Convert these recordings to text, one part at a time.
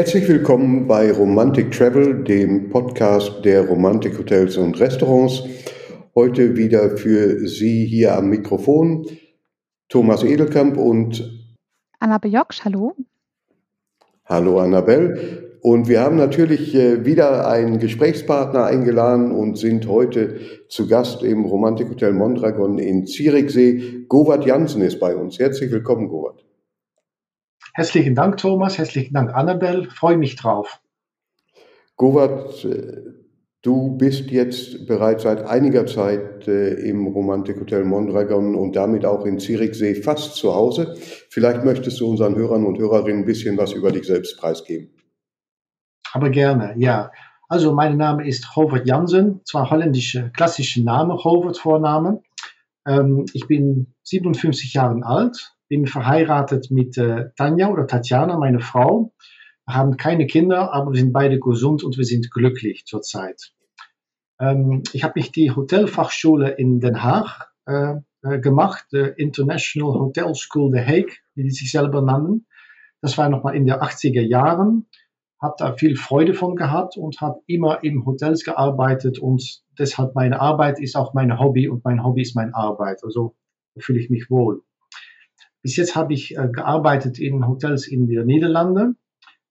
Herzlich willkommen bei Romantic Travel, dem Podcast der Romantik Hotels und Restaurants. Heute wieder für Sie hier am Mikrofon Thomas Edelkamp und Annabel Joksch, hallo. Hallo Annabelle. Und wir haben natürlich äh, wieder einen Gesprächspartner eingeladen und sind heute zu Gast im Romantik Hotel Mondragon in Zürichsee. Govard Jansen ist bei uns. Herzlich willkommen, Govard. Herzlichen Dank, Thomas. Herzlichen Dank, Annabelle. Freue mich drauf. Govard, äh, du bist jetzt bereits seit einiger Zeit äh, im Romantikhotel Mondragon und damit auch in Zürichsee fast zu Hause. Vielleicht möchtest du unseren Hörern und Hörerinnen ein bisschen was über dich selbst preisgeben. Aber gerne, ja. Also, mein Name ist Hovert Jansen, zwar holländische klassische Name, Hovert Vorname. Ähm, ich bin 57 Jahre alt, bin verheiratet mit äh, Tanja oder Tatjana, meine Frau. Wir haben keine Kinder, aber wir sind beide gesund und wir sind glücklich zurzeit. Ähm, ich habe mich die Hotelfachschule in Den Haag äh, äh gemacht, die International Hotel School The Hague, wie die sich selber nannten. Das war nochmal in den 80er Jahren. Habe da viel Freude von gehabt und habe immer in Hotels gearbeitet und deshalb meine Arbeit ist auch mein Hobby und mein Hobby ist meine Arbeit. Also fühle ich mich wohl. Bis jetzt habe ich äh, gearbeitet in Hotels in den Niederlanden,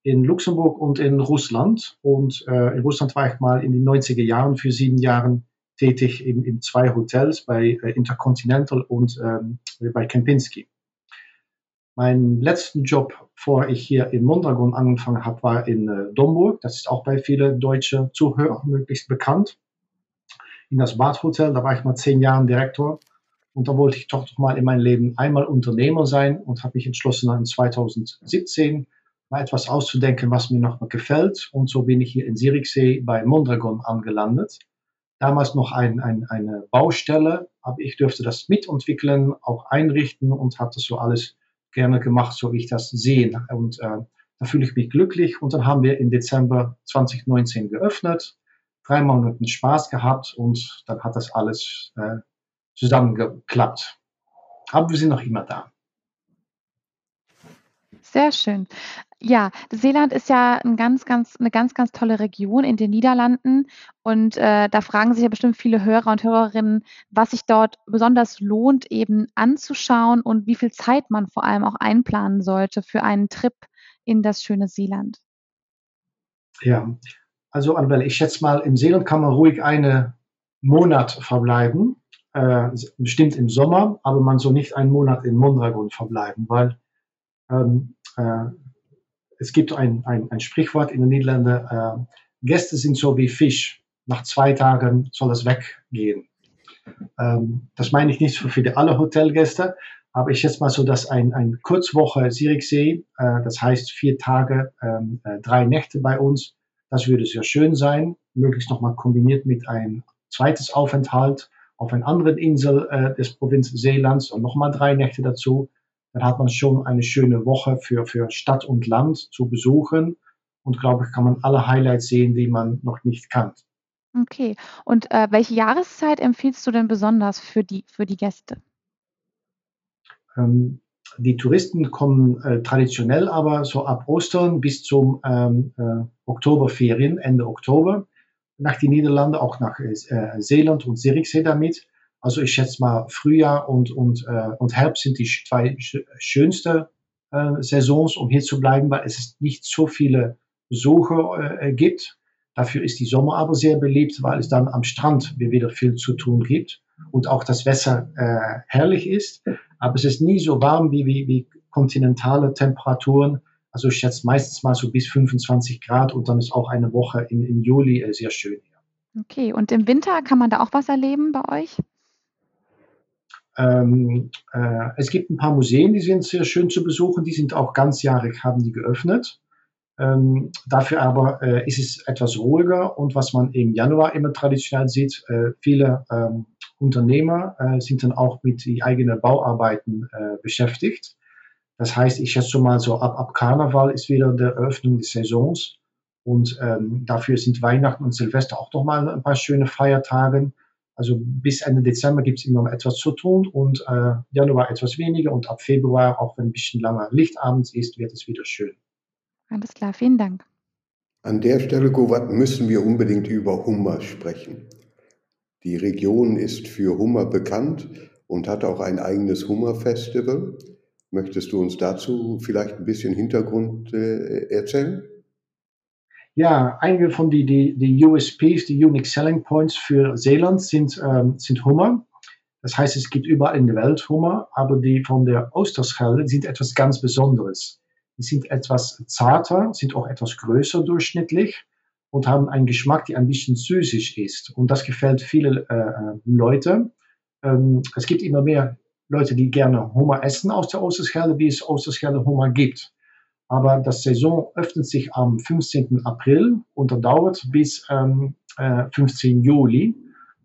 in Luxemburg und in Russland. Und äh, in Russland war ich mal in den 90er Jahren für sieben Jahre tätig in, in zwei Hotels bei äh, Intercontinental und ähm, bei Kempinski. Mein letzten Job, bevor ich hier in Mondragon angefangen habe, war in äh, Domburg. Das ist auch bei vielen deutschen Zuhörern möglichst bekannt. In das Badhotel, da war ich mal zehn Jahre Direktor. Und da wollte ich doch noch mal in meinem Leben einmal Unternehmer sein und habe mich entschlossen, in 2017 mal etwas auszudenken, was mir noch mal gefällt. Und so bin ich hier in Siriksee bei Mondragon angelandet. Damals noch ein, ein, eine Baustelle, aber ich dürfte das mitentwickeln, auch einrichten und habe das so alles gerne gemacht, so wie ich das sehe. Und äh, da fühle ich mich glücklich. Und dann haben wir im Dezember 2019 geöffnet, drei Monate Spaß gehabt und dann hat das alles äh, zusammengeklappt. Aber wir sind noch immer da. Sehr schön. Ja, Seeland ist ja ein ganz, ganz, eine ganz, ganz tolle Region in den Niederlanden. Und äh, da fragen sich ja bestimmt viele Hörer und Hörerinnen, was sich dort besonders lohnt, eben anzuschauen und wie viel Zeit man vor allem auch einplanen sollte für einen Trip in das schöne Seeland. Ja, also Annabelle, ich schätze mal, im Seeland kann man ruhig einen Monat verbleiben äh, bestimmt im Sommer, aber man soll nicht einen Monat in Mondragon verbleiben, weil ähm, äh, es gibt ein, ein, ein Sprichwort in den Niederlanden, äh, Gäste sind so wie Fisch. Nach zwei Tagen soll es weggehen. Ähm, das meine ich nicht für alle Hotelgäste, aber ich schätze mal so, dass ein, ein Kurzwoche Siriksee, äh, das heißt vier Tage, ähm, äh, drei Nächte bei uns, das würde sehr schön sein, möglichst nochmal kombiniert mit ein zweites Aufenthalt auf einer anderen Insel äh, des Provinz Seelands und nochmal drei Nächte dazu. Dann hat man schon eine schöne Woche für, für Stadt und Land zu besuchen. Und glaube ich, kann man alle Highlights sehen, die man noch nicht kannt. Okay. Und äh, welche Jahreszeit empfiehlst du denn besonders für die, für die Gäste? Ähm, die Touristen kommen äh, traditionell aber so ab Ostern bis zum ähm, äh, Oktoberferien, Ende Oktober nach die Niederlanden, auch nach äh, Seeland und Zürichsee damit. Also ich schätze mal, Frühjahr und, und, äh, und Herbst sind die zwei schönsten äh, Saisons, um hier zu bleiben, weil es nicht so viele Besucher äh, gibt. Dafür ist die Sommer aber sehr beliebt, weil es dann am Strand wieder viel zu tun gibt und auch das Wasser äh, herrlich ist. Aber es ist nie so warm wie, wie, wie kontinentale Temperaturen. Also ich schätze meistens mal so bis 25 Grad und dann ist auch eine Woche im, im Juli äh, sehr schön. Ja. Okay, und im Winter kann man da auch was erleben bei euch? Ähm, äh, es gibt ein paar Museen, die sind sehr schön zu besuchen. Die sind auch ganzjährig, haben die geöffnet. Ähm, dafür aber äh, ist es etwas ruhiger und was man im Januar immer traditionell sieht, äh, viele ähm, Unternehmer äh, sind dann auch mit die eigenen Bauarbeiten äh, beschäftigt. Das heißt, ich schätze mal so ab, ab Karneval ist wieder die Eröffnung des Saisons. Und ähm, dafür sind Weihnachten und Silvester auch nochmal ein paar schöne Feiertage. Also bis Ende Dezember gibt es immer noch etwas zu tun und äh, Januar etwas weniger und ab Februar, auch wenn ein bisschen langer Lichtabend ist, wird es wieder schön. Alles klar, vielen Dank. An der Stelle, Govat, müssen wir unbedingt über Hummer sprechen. Die Region ist für Hummer bekannt und hat auch ein eigenes Hummerfestival. Möchtest du uns dazu vielleicht ein bisschen Hintergrund äh, erzählen? Ja, einige von die, die, die USPs, die Unique Selling Points für Seeland sind, ähm, sind Hummer. Das heißt, es gibt überall in der Welt Hummer, aber die von der Osterschelde sind etwas ganz Besonderes. Die sind etwas zarter, sind auch etwas größer durchschnittlich und haben einen Geschmack, der ein bisschen süßig ist. Und das gefällt vielen äh, äh, Leute. Ähm, es gibt immer mehr Leute, die gerne Hummer essen aus der Osterschelde, wie es Osterschelde Hummer gibt. Aber das Saison öffnet sich am 15. April und dauert bis ähm, äh, 15. Juli.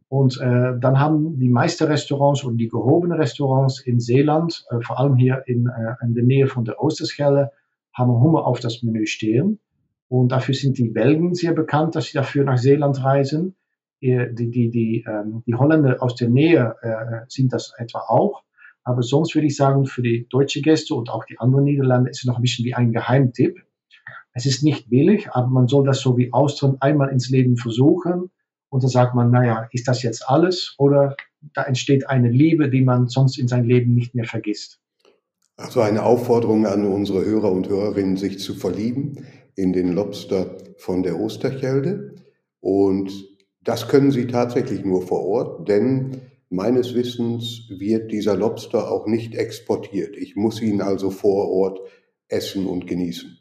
Und äh, dann haben die meisten Restaurants und die gehobenen Restaurants in Seeland, äh, vor allem hier in, äh, in der Nähe von der Osterschelde, haben Hummer auf das Menü stehen. Und dafür sind die Belgen sehr bekannt, dass sie dafür nach Seeland reisen. Die, die, die, ähm, die Holländer aus der Nähe äh, sind das etwa auch. Aber sonst würde ich sagen, für die deutsche Gäste und auch die anderen Niederlande ist es noch ein bisschen wie ein Geheimtipp. Es ist nicht billig, aber man soll das so wie Austern einmal ins Leben versuchen. Und dann sagt man, naja, ist das jetzt alles? Oder da entsteht eine Liebe, die man sonst in seinem Leben nicht mehr vergisst. Also eine Aufforderung an unsere Hörer und Hörerinnen, sich zu verlieben in den Lobster von der Osterchelde. Und das können Sie tatsächlich nur vor Ort, denn meines Wissens wird dieser Lobster auch nicht exportiert. Ich muss ihn also vor Ort essen und genießen.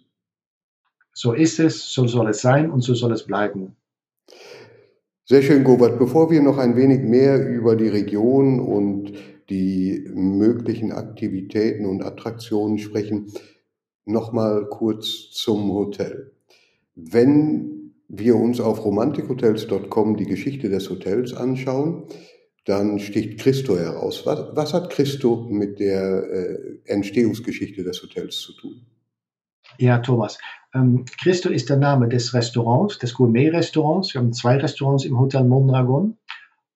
So ist es, so soll es sein und so soll es bleiben. Sehr schön, Gobert. Bevor wir noch ein wenig mehr über die Region und die möglichen Aktivitäten und Attraktionen sprechen, nochmal kurz zum Hotel. Wenn wir uns auf romantikhotels.com die Geschichte des Hotels anschauen, dann sticht Christo heraus. Was, was hat Christo mit der äh, Entstehungsgeschichte des Hotels zu tun? Ja, Thomas. Ähm, Christo ist der Name des Restaurants, des Gourmet-Restaurants. Wir haben zwei Restaurants im Hotel Mondragon.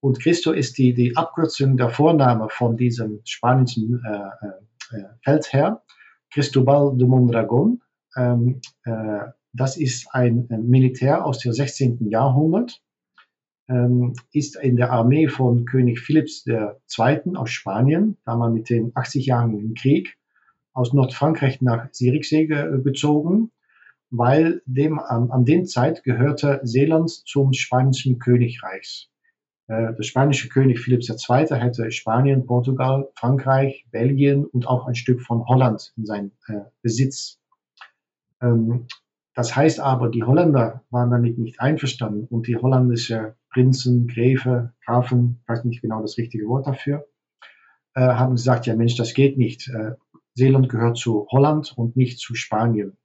Und Christo ist die, die Abkürzung der Vorname von diesem spanischen äh, äh, Feldherr, Cristobal de Mondragon. Ähm, äh, das ist ein Militär aus dem 16. Jahrhundert, ähm, ist in der Armee von König Philipps II. aus Spanien, damals mit den 80-jährigen Krieg, aus Nordfrankreich nach Zürichsee gezogen, weil dem, an, an dem Zeit gehörte Seeland zum spanischen Königreich. Äh, der spanische König Philipps II. hätte Spanien, Portugal, Frankreich, Belgien und auch ein Stück von Holland in seinem äh, Besitz. Ähm, das heißt aber, die Holländer waren damit nicht einverstanden und die holländische Prinzen, Gräfe, Grafen, weiß nicht genau das richtige Wort dafür, äh, haben gesagt, ja Mensch, das geht nicht. Äh, Seeland gehört zu Holland und nicht zu Spanien.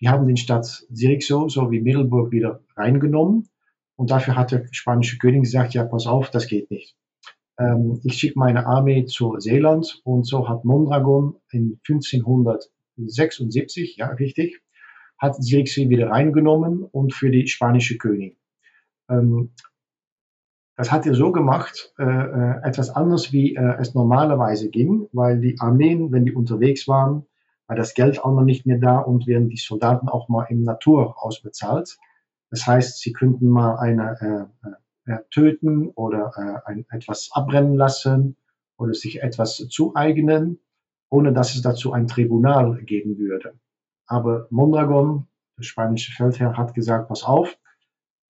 Die haben den Stadt Zirikso sowie Middelburg wieder reingenommen und dafür hat der spanische König gesagt, ja, pass auf, das geht nicht. Ähm, ich schicke meine Armee zu Seeland und so hat Mondragon in 1576, ja, richtig, hat Zürichsee wieder reingenommen und für die spanische König. Ähm, das hat er so gemacht, äh, äh, etwas anders, wie äh, es normalerweise ging, weil die Armeen, wenn die unterwegs waren, war das Geld auch noch nicht mehr da und werden die Soldaten auch mal in Natur ausbezahlt. Das heißt, sie könnten mal eine äh, äh, töten oder äh, ein, etwas abbrennen lassen oder sich etwas zueignen, ohne dass es dazu ein Tribunal geben würde. Aber Mondragon, der spanische Feldherr, hat gesagt, pass auf,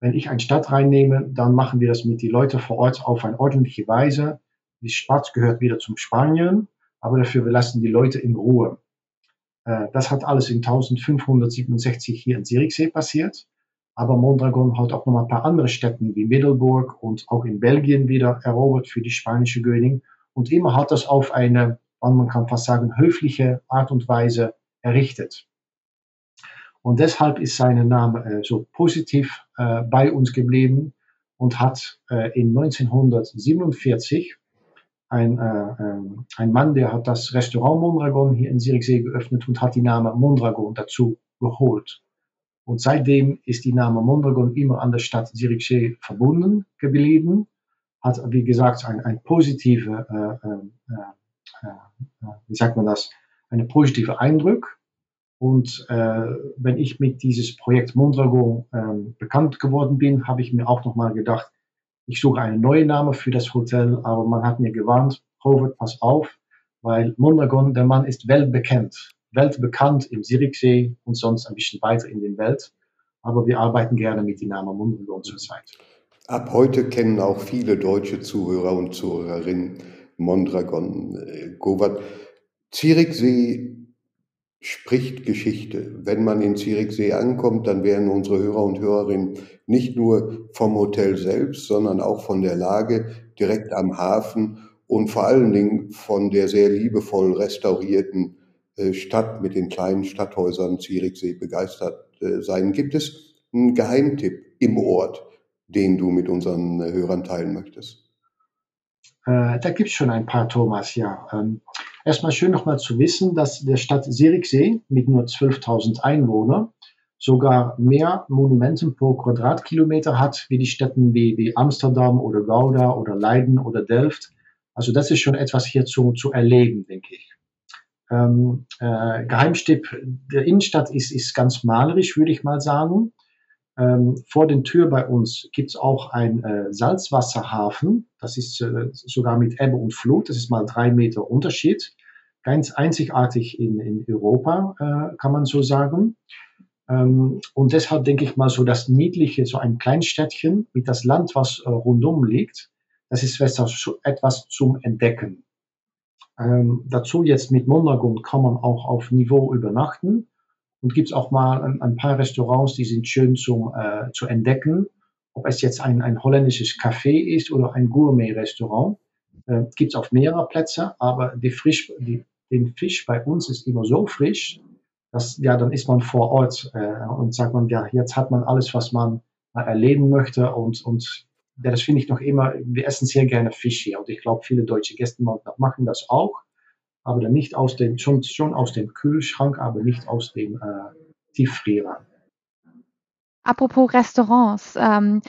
wenn ich eine Stadt reinnehme, dann machen wir das mit den Leuten vor Ort auf eine ordentliche Weise. Die Stadt gehört wieder zum Spanien, aber dafür wir lassen die Leute in Ruhe. Äh, das hat alles in 1567 hier in Zürichsee passiert. Aber Mondragon hat auch noch mal ein paar andere Städte wie Middelburg und auch in Belgien wieder erobert für die spanische Königin. Und immer hat das auf eine, man kann fast sagen, höfliche Art und Weise errichtet. Und deshalb ist sein Name äh, so positiv äh, bei uns geblieben und hat äh, in 1947 ein, ein Mann, der hat das Restaurant Mondragon hier in Zürichsee geöffnet und hat die Name Mondragon dazu geholt. Und seitdem ist die Name Mondragon immer an der Stadt Zürichsee verbunden geblieben. Hat, wie gesagt, ein, ein positive, äh, äh, äh, wie sagt man das, eine positive Eindruck. Und äh, wenn ich mit dieses Projekt Mondragon ähm, bekannt geworden bin, habe ich mir auch nochmal gedacht, ich suche einen neuen Namen für das Hotel, aber man hat mir gewarnt, Robert, pass auf, weil Mondragon, der Mann ist weltbekannt, weltbekannt im Zürichsee und sonst ein bisschen weiter in der Welt. Aber wir arbeiten gerne mit dem Namen Mondragon zurzeit. Ab heute kennen auch viele deutsche Zuhörer und Zuhörerinnen Mondragon. Äh, Govat, Zürichsee spricht Geschichte. Wenn man in Zürichsee ankommt, dann werden unsere Hörer und Hörerinnen nicht nur vom Hotel selbst, sondern auch von der Lage direkt am Hafen und vor allen Dingen von der sehr liebevoll restaurierten äh, Stadt mit den kleinen Stadthäusern Zürichsee begeistert äh, sein. Gibt es einen Geheimtipp im Ort, den du mit unseren äh, Hörern teilen möchtest? Da gibt es schon ein paar, Thomas, ja. Erstmal schön nochmal zu wissen, dass der Stadt Zürichsee mit nur 12.000 Einwohnern sogar mehr Monumenten pro Quadratkilometer hat, wie die Städten wie, wie Amsterdam oder Gouda oder Leiden oder Delft. Also das ist schon etwas hier zu, zu erleben, denke ich. Ähm, äh, Geheimtipp der Innenstadt ist, ist ganz malerisch, würde ich mal sagen. Ähm, vor den Tür bei uns gibt es auch ein äh, Salzwasserhafen. Das ist äh, sogar mit Ebbe und Flut. Das ist mal drei Meter Unterschied. Ganz einzigartig in, in Europa, äh, kann man so sagen. Ähm, und deshalb denke ich mal so das Niedliche, so ein Kleinstädtchen mit das Land, was äh, rundum liegt, das ist etwas zum Entdecken. Ähm, dazu jetzt mit Mondragon kann man auch auf Niveau übernachten und gibt es auch mal ein, ein, paar Restaurants, die sind schön zum äh, zu entdecken. Ob es jetzt ein, ein holländisches Café ist oder ein Gourmet-Restaurant, äh, gibt es auf mehrere Plätze, aber die frisch, die, den Fisch bei uns ist immer so frisch, dass ja dann ist man vor Ort äh, und sagt man ja jetzt hat man alles, was man erleben möchte und und ja, das finde ich noch immer, wir essen sehr gerne Fisch hier und ich glaube, viele deutsche Gäste machen das auch, aber dann nicht aus dem, schon, schon aus dem Kühlschrank, aber nicht aus dem äh, Tieffrierer. Apropos Restaurants, ähm,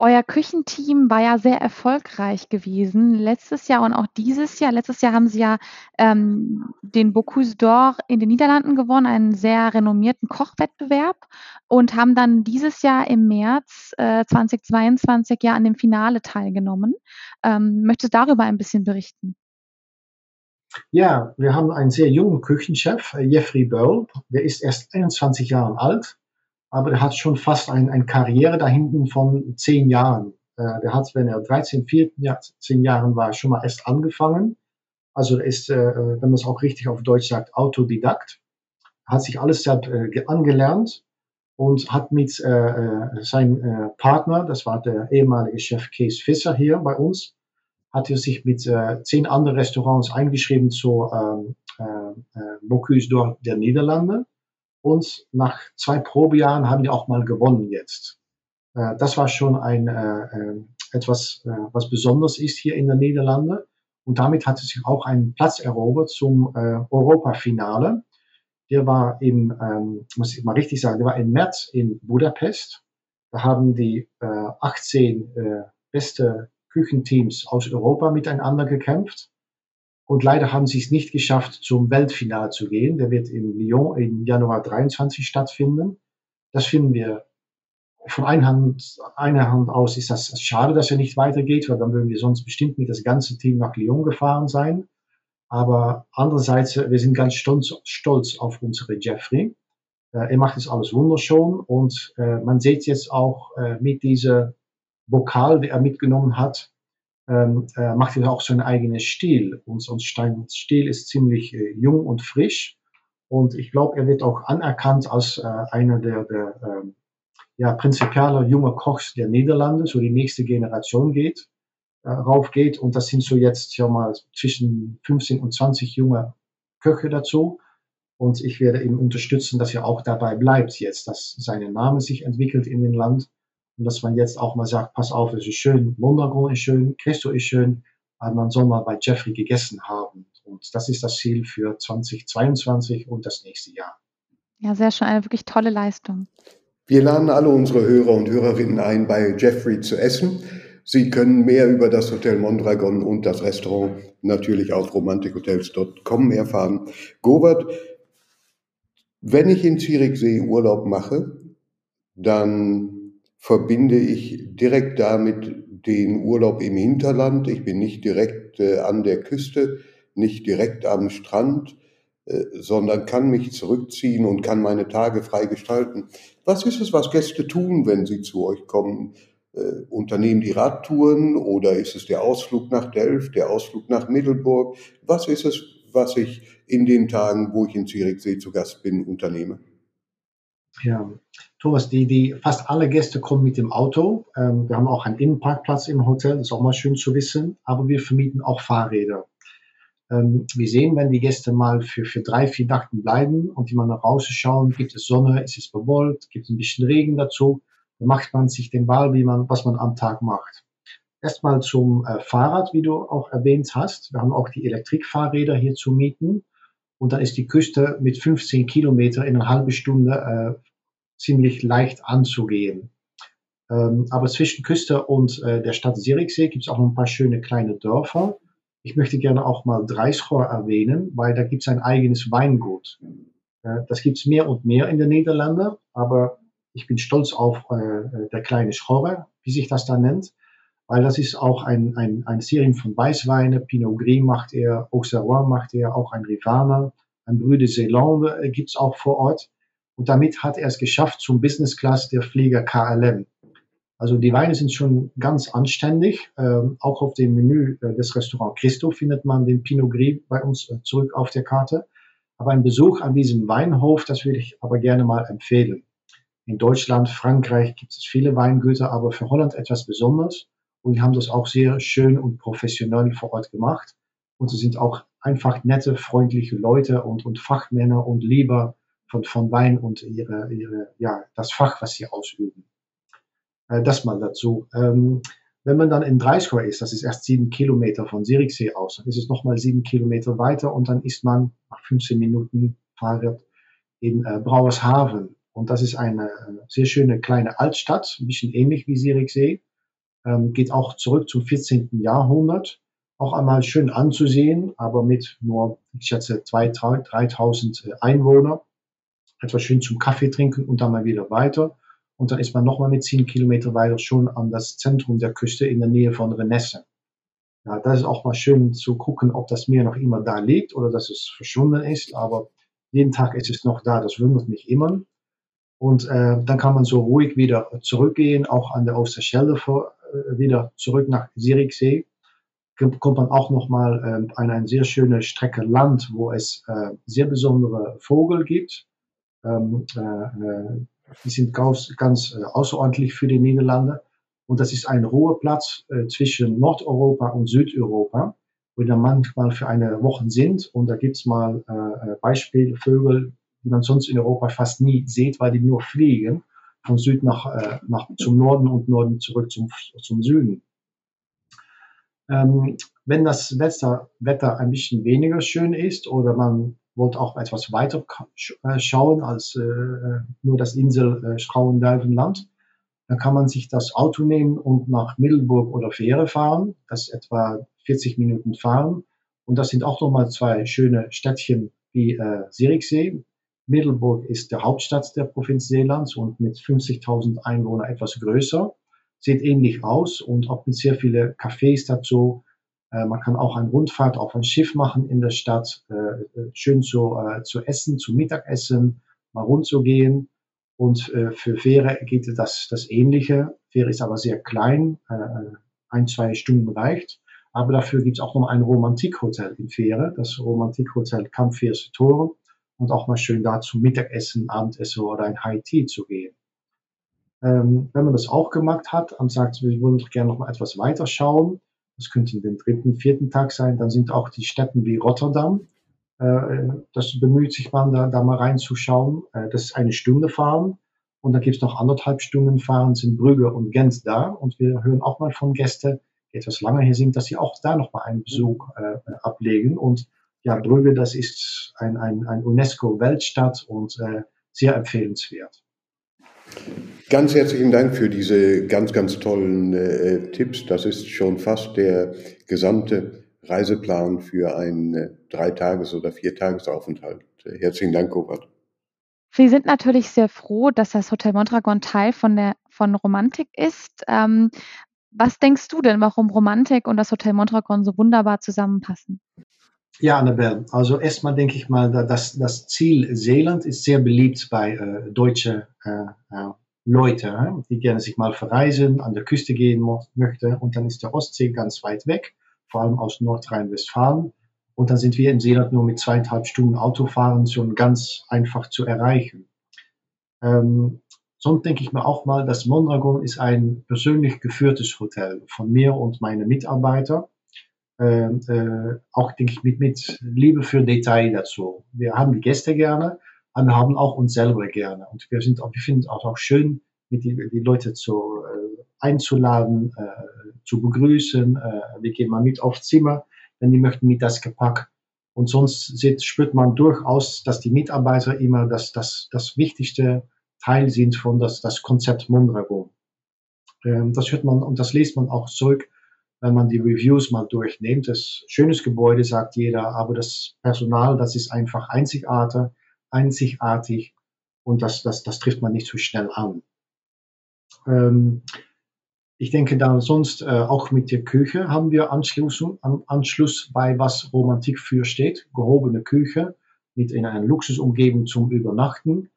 euer Küchenteam war ja sehr erfolgreich gewesen letztes Jahr und auch dieses Jahr. Letztes Jahr haben sie ja ähm, den Bocuse d'Or in den Niederlanden gewonnen, einen sehr renommierten Kochwettbewerb und haben dann dieses Jahr im März äh, 2022 ja an dem Finale teilgenommen. Ähm, möchtest du darüber ein bisschen berichten? Ja, wir haben einen sehr jungen Küchenchef, äh, Jeffrey Böll. Der ist erst 21 Jahre alt aber er hat schon fast ein, eine Karriere da hinten von zehn Jahren. Äh, der hat, wenn er 13, 14 Jahren war, schon mal erst angefangen. Also er ist, äh, wenn man es auch richtig auf Deutsch sagt, Autodidakt. Hat sich alles selbst äh, angelernt und hat mit äh, äh seinem äh, Partner, das war der ehemalige Chef Kees Visser hier bei uns, hat er sich mit äh, zehn anderen Restaurants eingeschrieben zur ähm, äh, äh, Bocuse d'Or der Niederlande. Und nach zwei Probejahren haben die auch mal gewonnen jetzt. Äh, das war schon ein, äh, äh, etwas, äh, was besonders ist hier in den Niederlanden. Und damit hat es sich auch einen Platz erobert zum äh, Europafinale. Der war im, ähm, muss ich mal richtig sagen, der war im März in Budapest. Da haben die äh, 18 äh, beste Küchenteams aus Europa miteinander gekämpft. Und leider haben sie es nicht geschafft, zum Weltfinale zu gehen. Der wird in Lyon im Januar 23 stattfinden. Das finden wir von einer Hand, einer Hand aus ist das schade, dass er nicht weitergeht, weil dann würden wir sonst bestimmt mit das ganze Team nach Lyon gefahren sein. Aber andererseits, wir sind ganz stolz, stolz auf unsere Jeffrey. Äh, er macht es alles wunderschön und äh, man sieht jetzt auch äh, mit dieser Vokal, die er mitgenommen hat, ähm, äh, macht er auch seinen eigenen Stil. Und, und Steins Stil ist ziemlich äh, jung und frisch. Und ich glaube, er wird auch anerkannt als äh, einer der, der ähm, ja, prinzipielle junge Kochs der Niederlande, so die nächste Generation geht, äh, raufgeht. Und das sind so jetzt ja mal zwischen 15 und 20 junge Köche dazu. Und ich werde ihn unterstützen, dass er auch dabei bleibt jetzt, dass seine Name sich entwickelt in dem Land und dass man jetzt auch mal sagt, pass auf, es ist schön, Mondragon ist schön, Christo ist schön, aber man soll mal bei Jeffrey gegessen haben. Und das ist das Ziel für 2022 und das nächste Jahr. Ja, sehr schön, eine wirklich tolle Leistung. Wir laden alle unsere Hörer und Hörerinnen ein, bei Jeffrey zu essen. Sie können mehr über das Hotel Mondragon und das Restaurant natürlich auf romantikhotels.com erfahren. Gobert, Wenn ich in Zürichsee Urlaub mache, dann verbinde ich direkt damit den Urlaub im Hinterland. Ich bin nicht direkt äh, an der Küste, nicht direkt am Strand, äh, sondern kann mich zurückziehen und kann meine Tage frei gestalten. Was ist es, was Gäste tun, wenn sie zu euch kommen? Äh, unternehmen die Radtouren oder ist es der Ausflug nach Delft, der Ausflug nach Middelburg? Was ist es, was ich in den Tagen, wo ich in Zürichsee zu Gast bin, unternehme? Ja, Thomas, die, die, fast alle Gäste kommen mit dem Auto. Ähm, wir haben auch einen Innenparkplatz im Hotel, das ist auch mal schön zu wissen, aber wir vermieten auch Fahrräder. Ähm, wir sehen, wenn die Gäste mal für, für drei, vier Nachten bleiben und die mal nach Hause schauen, gibt es Sonne, ist es bewolkt, gibt es ein bisschen Regen dazu, dann macht man sich den Wahl, wie man, was man am Tag macht. Erstmal zum äh, Fahrrad, wie du auch erwähnt hast. Wir haben auch die Elektrikfahrräder hier zu mieten. Und dann ist die Küste mit 15 Kilometer in einer halben Stunde äh, ziemlich leicht anzugehen. Ähm, aber zwischen Küste und äh, der Stadt Zürichsee gibt es auch ein paar schöne kleine Dörfer. Ich möchte gerne auch mal Dreischor erwähnen, weil da gibt es ein eigenes Weingut. Äh, das gibt es mehr und mehr in den Niederlanden, aber ich bin stolz auf äh, der kleine Schorre, wie sich das da nennt, weil das ist auch ein, ein, eine Serie von Weißweine. Pinot Gris macht er, Auxerrois macht er, auch ein Rivaner, ein Brü de Ceylan äh, gibt es auch vor Ort. Und damit hat er es geschafft zum Business Class der Flieger KLM. Also die Weine sind schon ganz anständig. Ähm, auch auf dem Menü äh, des Restaurant Christo findet man den Pinot Gris bei uns äh, zurück auf der Karte. Aber ein Besuch an diesem Weinhof, das würde ich aber gerne mal empfehlen. In Deutschland, Frankreich gibt es viele Weingüter, aber für Holland etwas Besonderes. Und die haben das auch sehr schön und professionell vor Ort gemacht. Und sie sind auch einfach nette, freundliche Leute und, und Fachmänner und Lieber von, von Wein und ihre, ihre, ja, das Fach, was sie ausüben. Äh, das mal dazu. Ähm, wenn man dann in Dreiskor ist, das ist erst sieben Kilometer von Siriksee aus, dann ist es nochmal sieben Kilometer weiter und dann ist man nach 15 Minuten Fahrrad in äh, Brauershaven. Und das ist eine äh, sehr schöne kleine Altstadt, ein bisschen ähnlich wie Siriksee. Ähm, geht auch zurück zum 14. Jahrhundert. Auch einmal schön anzusehen, aber mit nur, ich schätze, 2.000, 3.000 äh, Einwohner etwas schön zum Kaffee trinken und dann mal wieder weiter. Und dann ist man nochmal mit zehn Kilometer weiter schon an das Zentrum der Küste in der Nähe von Renesse. Ja, das ist auch mal schön zu gucken, ob das Meer noch immer da liegt oder dass es verschwunden ist. Aber jeden Tag ist es noch da. Das wundert mich immer. Und äh, dann kann man so ruhig wieder zurückgehen, auch an der Osterschelde vor, wieder zurück nach Siriksee. Kommt man auch nochmal äh, an eine sehr schöne Strecke Land, wo es äh, sehr besondere Vogel gibt. Ähm, äh, äh, die sind ganz, ganz äh, außerordentlich für die Niederlande. Und das ist ein Ruheplatz äh, zwischen Nordeuropa und Südeuropa, wo wir manchmal für eine Woche sind. Und da gibt's mal äh, Beispielvögel, die man sonst in Europa fast nie sieht, weil die nur fliegen von Süd nach, äh, nach zum Norden und Norden zurück zum, zum Süden. Ähm, wenn das Wetter, Wetter ein bisschen weniger schön ist oder man wollte auch etwas weiter äh, schauen als äh, nur das Insel äh, Schauendelvenland. Dann kann man sich das Auto nehmen und nach Middelburg oder Fähre fahren. Das ist etwa 40 Minuten fahren. Und das sind auch nochmal zwei schöne Städtchen wie äh, Siriksee. Middelburg ist der Hauptstadt der Provinz Seelands und mit 50.000 Einwohnern etwas größer. Sieht ähnlich aus und auch mit sehr vielen Cafés dazu äh, man kann auch eine Rundfahrt auf ein Schiff machen in der Stadt, äh, äh, schön zu, zu essen, zu Mittagessen, mal rund zu gehen. Und für Fähre geht das, das Ähnliche. Fähre ist aber sehr klein, ein, zwei Stunden reicht. Aber dafür gibt es auch noch ein Romantikhotel in Fähre, das Romantikhotel Kampfers Tore. Und auch mal schön da zum Mittagessen, Abendessen oder ein High Tea zu gehen. Ähm, wenn man das auch gemacht hat und sagt, wir wollen doch gerne noch mal etwas weiter schauen, das könnte den dritten, vierten Tag sein. Dann sind auch die Städten wie Rotterdam. Äh, das bemüht sich man, da, da mal reinzuschauen. Äh, das ist eine Stunde fahren. Und dann gibt es noch anderthalb Stunden fahren, sind Brügge und Gent da. Und wir hören auch mal von Gästen, die etwas lange hier sind, dass sie auch da noch mal einen Besuch äh, ablegen. Und ja, Brügge, das ist ein, ein, ein UNESCO-Weltstadt und äh, sehr empfehlenswert. Ganz herzlichen Dank für diese ganz, ganz tollen äh, Tipps. Das ist schon fast der gesamte Reiseplan für einen äh, Dreitages- oder Viertagesaufenthalt. Herzlichen Dank, Robert. Wir sind natürlich sehr froh, dass das Hotel Mondragon Teil von der von Romantik ist. Ähm, was denkst du denn, warum Romantik und das Hotel Mondragon so wunderbar zusammenpassen? Ja, Annabelle, also erstmal denke ich mal, dass das Ziel Seeland ist sehr beliebt bei äh, deutschen äh, äh, Leute, die gerne sich mal verreisen, an der Küste gehen möchten. Und dann ist der Ostsee ganz weit weg, vor allem aus Nordrhein-Westfalen. Und dann sind wir in Seeland nur mit zweieinhalb Stunden Autofahren schon ganz einfach zu erreichen. Ähm, sonst denke ich mir auch mal, dass Mondragon ist ein persönlich geführtes Hotel von mir und meinen Mitarbeitern. Äh, äh, auch denke ich mit, mit Liebe für Detail dazu. Wir haben die Gäste gerne, aber wir haben auch uns selber gerne. Und wir, sind auch, wir finden es auch, schön, mit die, die Leute zu, äh, einzuladen, äh, zu begrüßen. Äh, wir gehen mal mit aufs Zimmer wenn die möchten mit das gepackt. Und sonst sieht, spürt man durchaus, dass die Mitarbeiter immer das, das, das wichtigste Teil sind von das, das Konzept Mondragon. Ähm, das hört man und das liest man auch zurück, wenn man die Reviews mal durchnimmt. Das schönes Gebäude, sagt jeder, aber das Personal, das ist einfach einzigartig, einzigartig und das, das, das trifft man nicht so schnell an. Ähm, ich denke dann sonst äh, auch mit der Küche haben wir Anschluss, an, Anschluss bei was Romantik für steht. Gehobene Küche mit in einer Luxusumgebung zum Übernachten.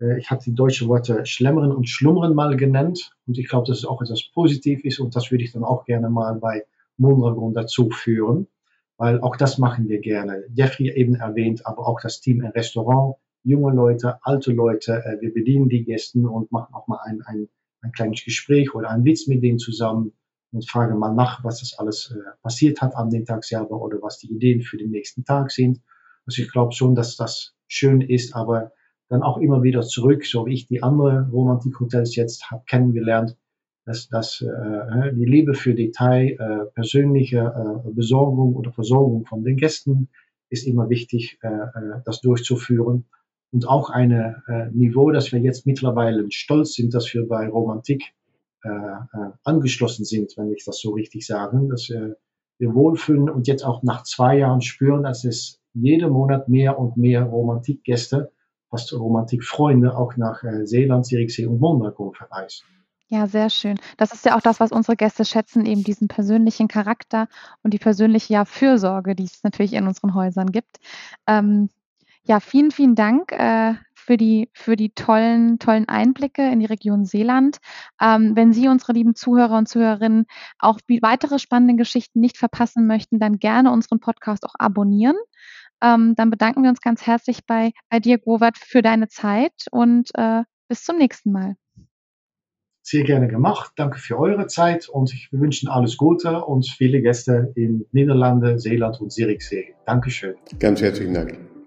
Äh, ich habe die deutschen Worte Schlemmern und Schlummern mal genannt und ich glaube, dass es auch etwas Positives und das würde ich dann auch gerne mal bei Mondragon dazu führen, weil auch das machen wir gerne. Jeffrey eben erwähnt, aber auch das Team im Restaurant, junge Leute, alte Leute, äh, wir bedienen die Gäste und machen auch mal ein, ein ein kleines Gespräch oder ein Witz mit denen zusammen und frage mal nach, was das alles äh, passiert hat an den Tag selber oder was die Ideen für den nächsten Tag sind. Also ich glaube schon, dass das schön ist, aber dann auch immer wieder zurück, so wie ich die anderen Romantikhotels jetzt habe kennengelernt, dass, dass äh, die Liebe für Detail, äh, persönliche äh, Besorgung oder Versorgung von den Gästen ist immer wichtig, äh, äh das durchzuführen. Und auch ein äh, Niveau, dass wir jetzt mittlerweile stolz sind, dass wir bei Romantik äh, äh, angeschlossen sind, wenn ich das so richtig sagen, dass wir, wir wohlfühlen und jetzt auch nach zwei Jahren spüren, dass es jeden Monat mehr und mehr Romantikgäste, fast Romantikfreunde auch nach äh, Seeland, Zürichsee und Monaco verreisen. Ja, sehr schön. Das ist ja auch das, was unsere Gäste schätzen, eben diesen persönlichen Charakter und die persönliche ja, Fürsorge, die es natürlich in unseren Häusern gibt. Ähm, ja, vielen, vielen Dank äh, für die, für die tollen, tollen Einblicke in die Region Seeland. Ähm, wenn Sie, unsere lieben Zuhörer und Zuhörerinnen, auch weitere spannende Geschichten nicht verpassen möchten, dann gerne unseren Podcast auch abonnieren. Ähm, dann bedanken wir uns ganz herzlich bei, bei dir, Govert, für deine Zeit und äh, bis zum nächsten Mal. Sehr gerne gemacht. Danke für eure Zeit und ich wünsche alles Gute und viele Gäste in Niederlande, Seeland und Zürichsee. Dankeschön. Ganz herzlichen Dank.